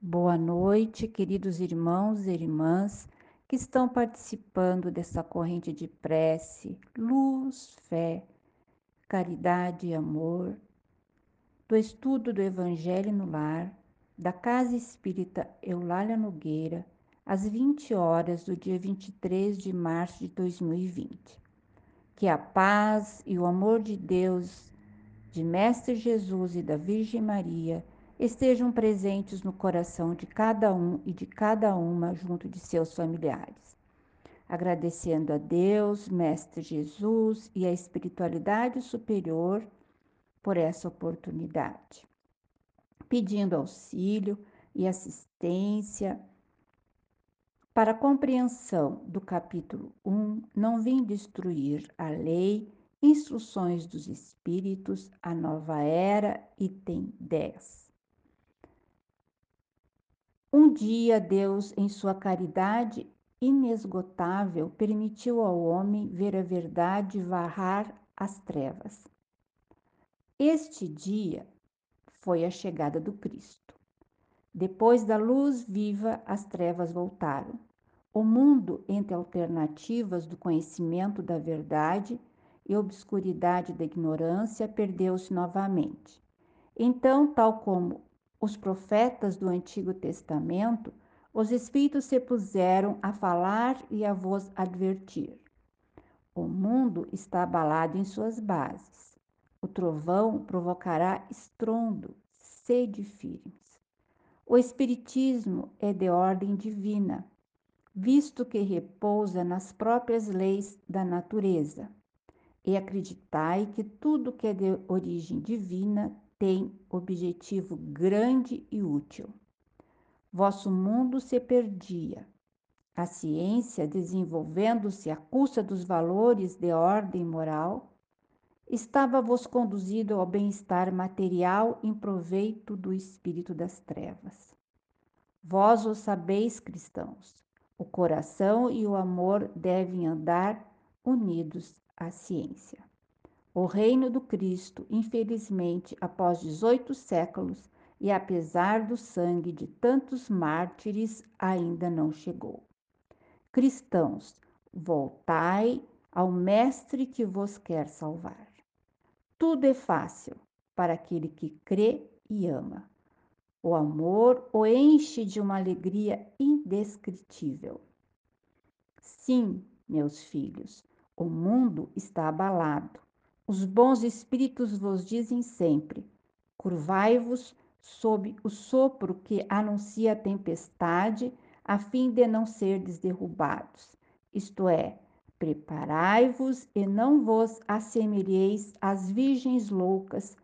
Boa noite, queridos irmãos e irmãs que estão participando dessa corrente de prece, luz, fé, caridade e amor, do estudo do Evangelho no Lar, da Casa Espírita Eulália Nogueira, às 20 horas do dia 23 de março de 2020. Que a paz e o amor de Deus, de Mestre Jesus e da Virgem Maria estejam presentes no coração de cada um e de cada uma junto de seus familiares. Agradecendo a Deus, Mestre Jesus e a espiritualidade superior por essa oportunidade. Pedindo auxílio e assistência para compreensão do capítulo 1, não vim destruir a lei, instruções dos espíritos, a nova era, item 10. Um dia Deus, em sua caridade inesgotável, permitiu ao homem ver a verdade varrar as trevas. Este dia foi a chegada do Cristo. Depois da luz viva, as trevas voltaram. O mundo, entre alternativas do conhecimento da verdade e obscuridade da ignorância, perdeu-se novamente. Então, tal como os profetas do Antigo Testamento, os Espíritos se puseram a falar e a vos advertir. O mundo está abalado em suas bases. O trovão provocará estrondo, sede firmes. O Espiritismo é de ordem divina, visto que repousa nas próprias leis da natureza. E acreditai que tudo que é de origem divina tem objetivo grande e útil. Vosso mundo se perdia. A ciência, desenvolvendo-se à custa dos valores de ordem moral, estava vos conduzido ao bem-estar material em proveito do espírito das trevas. Vós o sabeis, cristãos. O coração e o amor devem andar unidos à ciência. O reino do Cristo, infelizmente, após 18 séculos e apesar do sangue de tantos mártires, ainda não chegou. Cristãos, voltai ao Mestre que vos quer salvar. Tudo é fácil para aquele que crê e ama. O amor o enche de uma alegria indescritível. Sim, meus filhos, o mundo está abalado os bons espíritos vos dizem sempre: curvai-vos sob o sopro que anuncia a tempestade, a fim de não serdes derrubados. Isto é, preparai-vos e não vos assemelheis às virgens loucas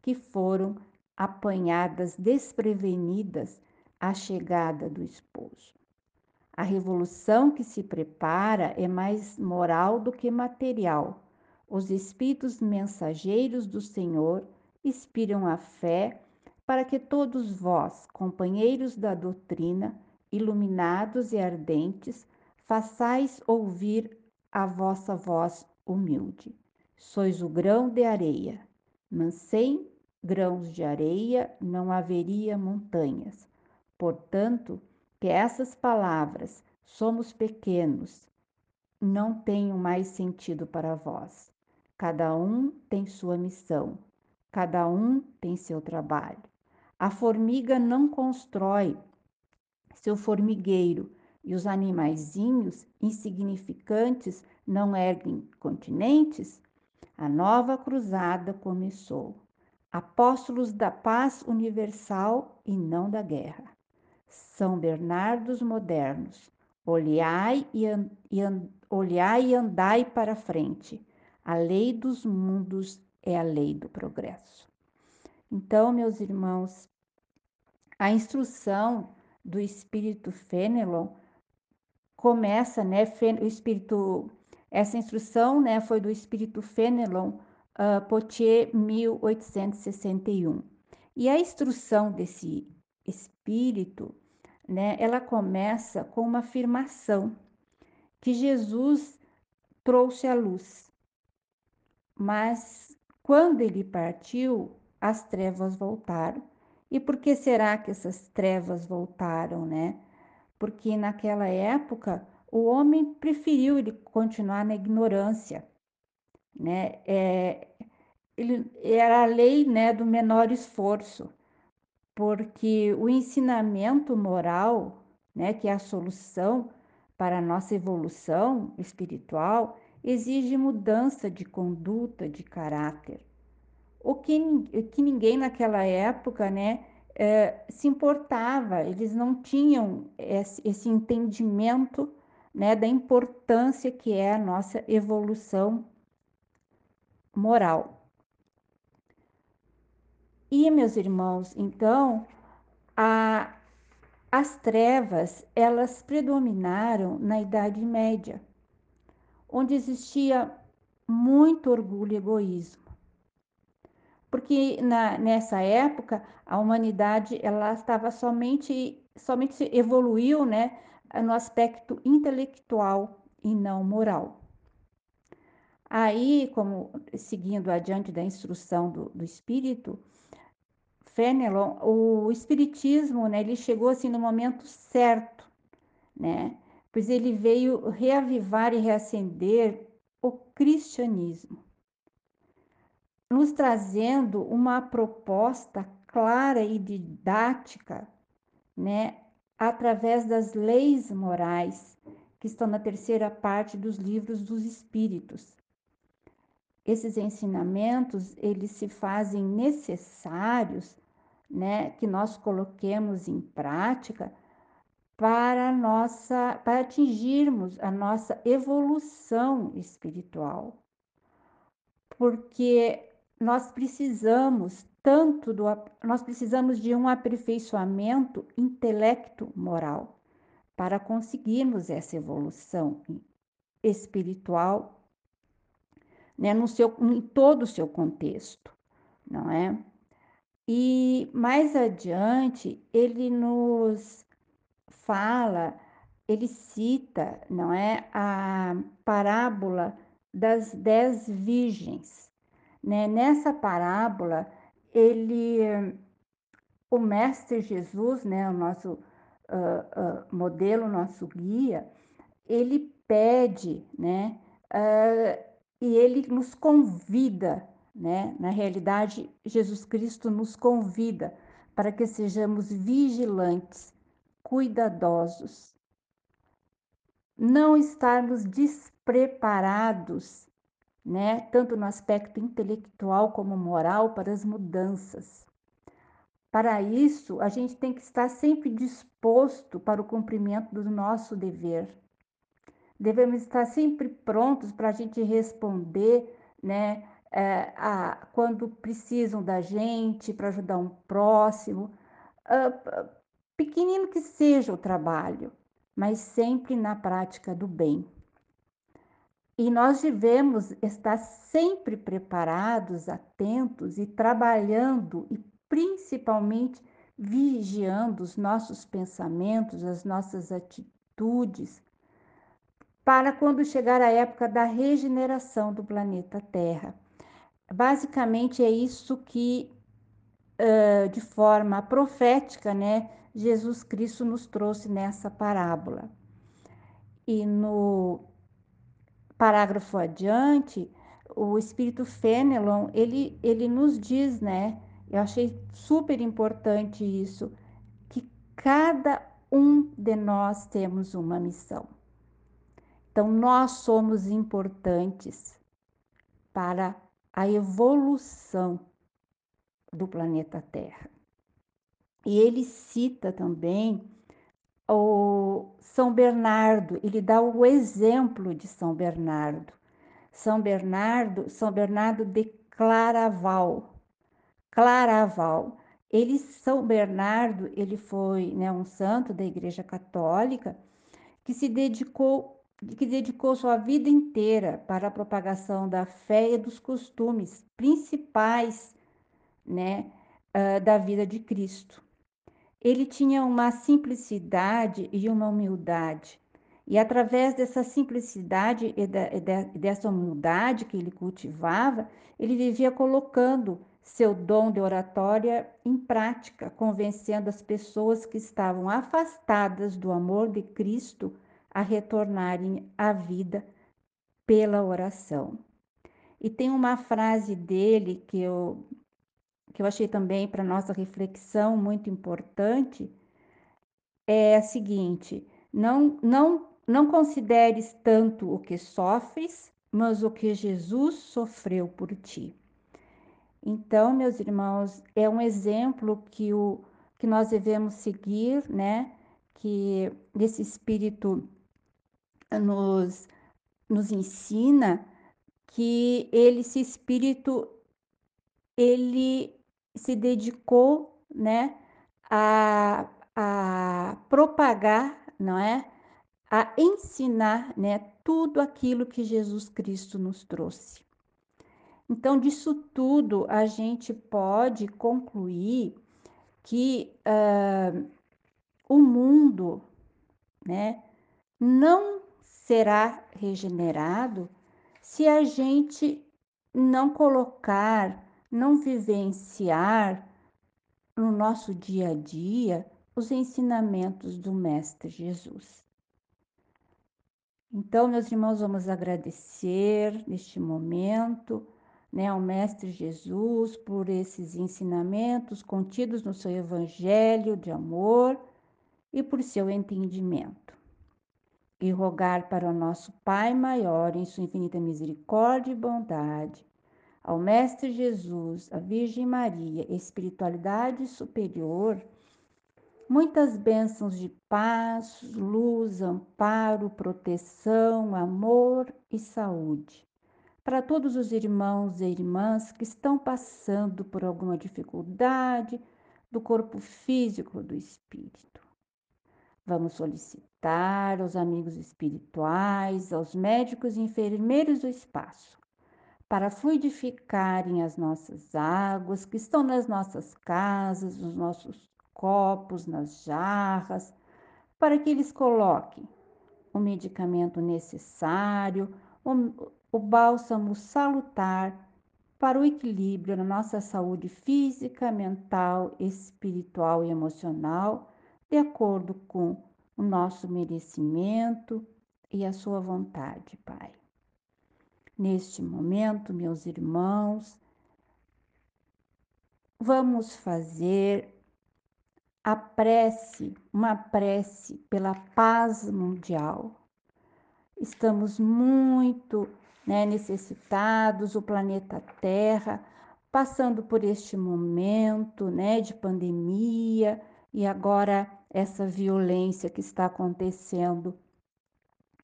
que foram apanhadas desprevenidas à chegada do esposo. A revolução que se prepara é mais moral do que material os espíritos mensageiros do Senhor inspiram a fé para que todos vós, companheiros da doutrina, iluminados e ardentes, façais ouvir a vossa voz humilde. Sois o grão de areia, mas sem grãos de areia não haveria montanhas. Portanto, que essas palavras, somos pequenos, não tenham mais sentido para vós. Cada um tem sua missão, cada um tem seu trabalho. A formiga não constrói seu formigueiro e os animaizinhos insignificantes não erguem continentes? A nova cruzada começou. Apóstolos da paz universal e não da guerra. São Bernardos modernos. Olhai e, e, olhai e andai para frente. A lei dos mundos é a lei do progresso. Então, meus irmãos, a instrução do espírito Fenelon começa, né, o espírito essa instrução, né, foi do espírito Fenelon uh, Potier 1861. E a instrução desse espírito, né, ela começa com uma afirmação que Jesus trouxe a luz. Mas quando ele partiu, as trevas voltaram E por que será que essas trevas voltaram, né? Porque naquela época o homem preferiu ele continuar na ignorância, né? É, ele, era a lei né, do menor esforço, porque o ensinamento moral, né, que é a solução para a nossa evolução espiritual, exige mudança de conduta, de caráter. O que, que ninguém naquela época, né, é, se importava, eles não tinham esse, esse entendimento né, da importância que é a nossa evolução moral. E, meus irmãos, então, a, as trevas, elas predominaram na Idade Média, onde existia muito orgulho e egoísmo. Porque na, nessa época, a humanidade, ela estava somente, somente evoluiu, né, no aspecto intelectual e não moral. Aí, como seguindo adiante da instrução do, do espírito, Fenelon, o espiritismo, né, ele chegou assim no momento certo, né? Pois ele veio reavivar e reacender o cristianismo, nos trazendo uma proposta clara e didática, né, através das leis morais que estão na terceira parte dos livros dos espíritos. Esses ensinamentos, eles se fazem necessários né, que nós coloquemos em prática para nossa para atingirmos a nossa evolução espiritual. Porque nós precisamos tanto do nós precisamos de um aperfeiçoamento intelecto moral para conseguirmos essa evolução espiritual né, no seu, em todo o seu contexto, não é? E mais adiante, ele nos fala, ele cita, não é, a parábola das dez virgens. Né? Nessa parábola, ele, o Mestre Jesus, né, o nosso uh, uh, modelo, nosso guia, ele pede, né, uh, e ele nos convida né? Na realidade, Jesus Cristo nos convida para que sejamos vigilantes, cuidadosos, não estarmos despreparados, né, tanto no aspecto intelectual como moral para as mudanças. Para isso, a gente tem que estar sempre disposto para o cumprimento do nosso dever. Devemos estar sempre prontos para a gente responder, né, é, a, quando precisam da gente para ajudar um próximo, uh, pequenino que seja o trabalho, mas sempre na prática do bem. E nós devemos estar sempre preparados, atentos e trabalhando e principalmente vigiando os nossos pensamentos, as nossas atitudes, para quando chegar a época da regeneração do planeta Terra basicamente é isso que, de forma profética, né, Jesus Cristo nos trouxe nessa parábola. E no parágrafo adiante, o Espírito Fenelon, ele, ele nos diz, né, eu achei super importante isso, que cada um de nós temos uma missão. Então, nós somos importantes para a evolução do planeta Terra. E ele cita também o São Bernardo, ele dá o exemplo de São Bernardo. São Bernardo, São Bernardo de Claraval. Claraval. Ele São Bernardo, ele foi, né, um santo da Igreja Católica que se dedicou que dedicou sua vida inteira para a propagação da fé e dos costumes principais né, uh, da vida de Cristo. Ele tinha uma simplicidade e uma humildade. E através dessa simplicidade e, da, e dessa humildade que ele cultivava, ele vivia colocando seu dom de oratória em prática, convencendo as pessoas que estavam afastadas do amor de Cristo a retornarem à vida pela oração. E tem uma frase dele que eu, que eu achei também para nossa reflexão muito importante, é a seguinte: não, não, não consideres tanto o que sofres, mas o que Jesus sofreu por ti. Então, meus irmãos, é um exemplo que, o, que nós devemos seguir, né? Que esse Espírito nos, nos ensina que ele, esse Espírito, ele se dedicou, né? A, a propagar, não é? A ensinar, né? Tudo aquilo que Jesus Cristo nos trouxe. Então, disso tudo, a gente pode concluir que uh, o mundo né, não será regenerado se a gente não colocar, não vivenciar no nosso dia a dia os ensinamentos do Mestre Jesus. Então, meus irmãos, vamos agradecer neste momento né, ao Mestre Jesus por esses ensinamentos contidos no seu Evangelho de amor e por seu entendimento. E rogar para o nosso Pai maior, em sua infinita misericórdia e bondade, ao Mestre Jesus, a Virgem Maria, espiritualidade superior, muitas bênçãos de paz, luz, amparo, proteção, amor e saúde para todos os irmãos e irmãs que estão passando por alguma dificuldade do corpo físico ou do espírito. Vamos solicitar aos amigos espirituais, aos médicos e enfermeiros do espaço, para fluidificarem as nossas águas que estão nas nossas casas, nos nossos copos, nas jarras, para que eles coloquem o medicamento necessário, o bálsamo salutar para o equilíbrio na nossa saúde física, mental, espiritual e emocional, de acordo com o nosso merecimento e a sua vontade, Pai. Neste momento, meus irmãos, vamos fazer a prece, uma prece pela paz mundial. Estamos muito né, necessitados, o planeta Terra, passando por este momento né, de pandemia e agora essa violência que está acontecendo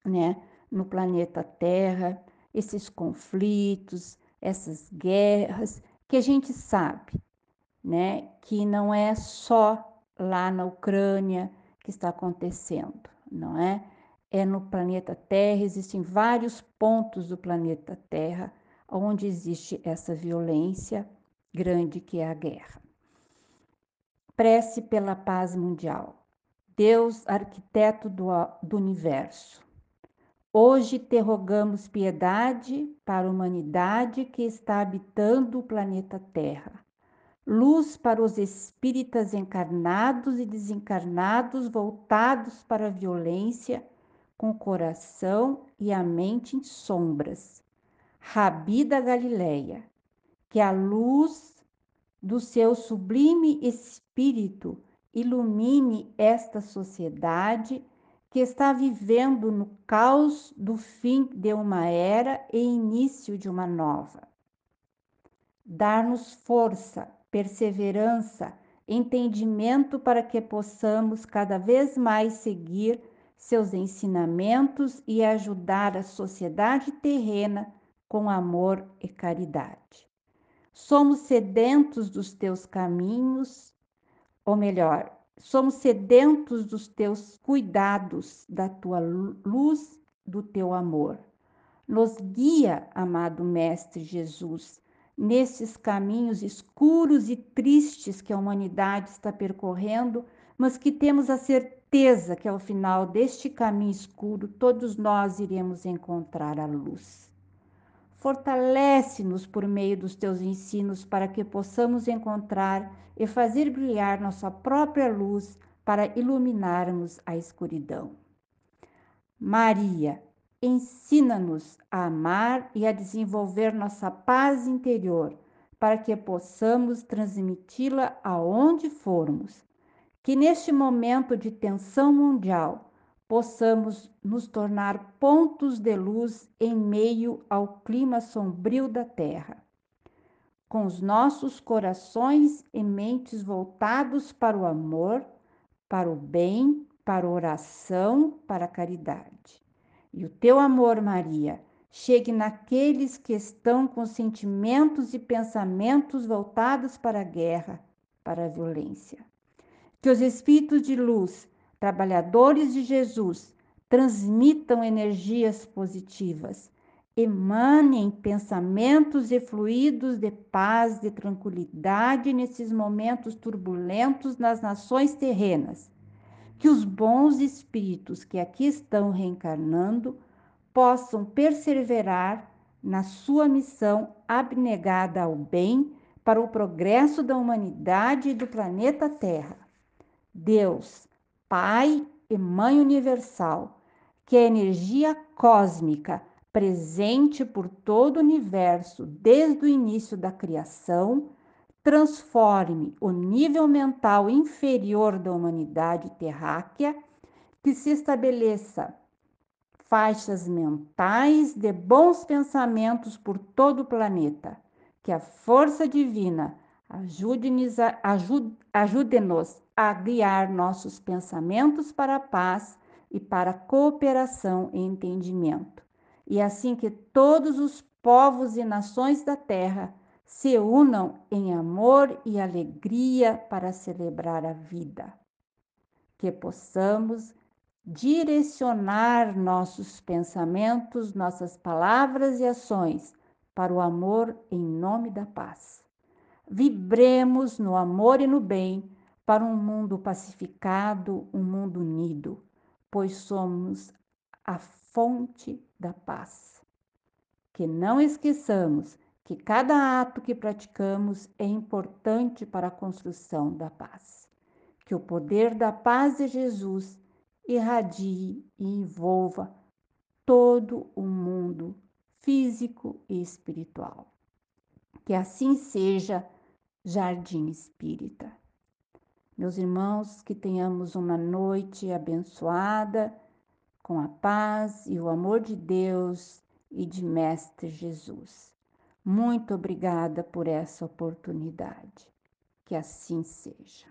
né, no planeta Terra, esses conflitos, essas guerras, que a gente sabe né, que não é só lá na Ucrânia que está acontecendo, não é? é no planeta Terra, existem vários pontos do planeta Terra onde existe essa violência grande que é a guerra. Prece pela paz mundial. Deus, arquiteto do, do universo. Hoje te rogamos piedade para a humanidade que está habitando o planeta Terra. Luz para os espíritas encarnados e desencarnados voltados para a violência com o coração e a mente em sombras. Rabi da Galileia, que a luz do seu sublime espírito ilumine esta sociedade que está vivendo no caos do fim de uma era e início de uma nova. Dar-nos força, perseverança, entendimento para que possamos cada vez mais seguir seus ensinamentos e ajudar a sociedade terrena com amor e caridade. Somos sedentos dos teus caminhos, ou melhor, somos sedentos dos teus cuidados, da tua luz, do teu amor. Nos guia, amado Mestre Jesus, nesses caminhos escuros e tristes que a humanidade está percorrendo, mas que temos a certeza que ao final deste caminho escuro todos nós iremos encontrar a luz. Fortalece-nos por meio dos teus ensinos para que possamos encontrar e fazer brilhar nossa própria luz para iluminarmos a escuridão. Maria, ensina-nos a amar e a desenvolver nossa paz interior para que possamos transmiti-la aonde formos. Que neste momento de tensão mundial possamos nos tornar pontos de luz em meio ao clima sombrio da Terra. Com os nossos corações e mentes voltados para o amor, para o bem, para a oração, para a caridade. E o teu amor, Maria, chegue naqueles que estão com sentimentos e pensamentos voltados para a guerra, para a violência. Que os espíritos de luz, trabalhadores de Jesus, transmitam energias positivas, emanem pensamentos e fluidos de paz, de tranquilidade nesses momentos turbulentos nas nações terrenas. Que os bons espíritos que aqui estão reencarnando possam perseverar na sua missão abnegada ao bem para o progresso da humanidade e do planeta Terra. Deus, Pai e Mãe Universal, que a energia cósmica presente por todo o universo desde o início da criação transforme o nível mental inferior da humanidade terráquea, que se estabeleça faixas mentais de bons pensamentos por todo o planeta. Que a força divina ajude-nos ajude, ajude a guiar nossos pensamentos para a paz e para a cooperação e entendimento. E assim que todos os povos e nações da terra se unam em amor e alegria para celebrar a vida. Que possamos direcionar nossos pensamentos, nossas palavras e ações para o amor em nome da paz. Vibremos no amor e no bem para um mundo pacificado, um mundo unido, pois somos a fonte da paz. Que não esqueçamos que cada ato que praticamos é importante para a construção da paz. Que o poder da paz de Jesus irradie e envolva todo o mundo físico e espiritual. Que assim seja, Jardim Espírita. Meus irmãos, que tenhamos uma noite abençoada com a paz e o amor de Deus e de Mestre Jesus. Muito obrigada por essa oportunidade. Que assim seja.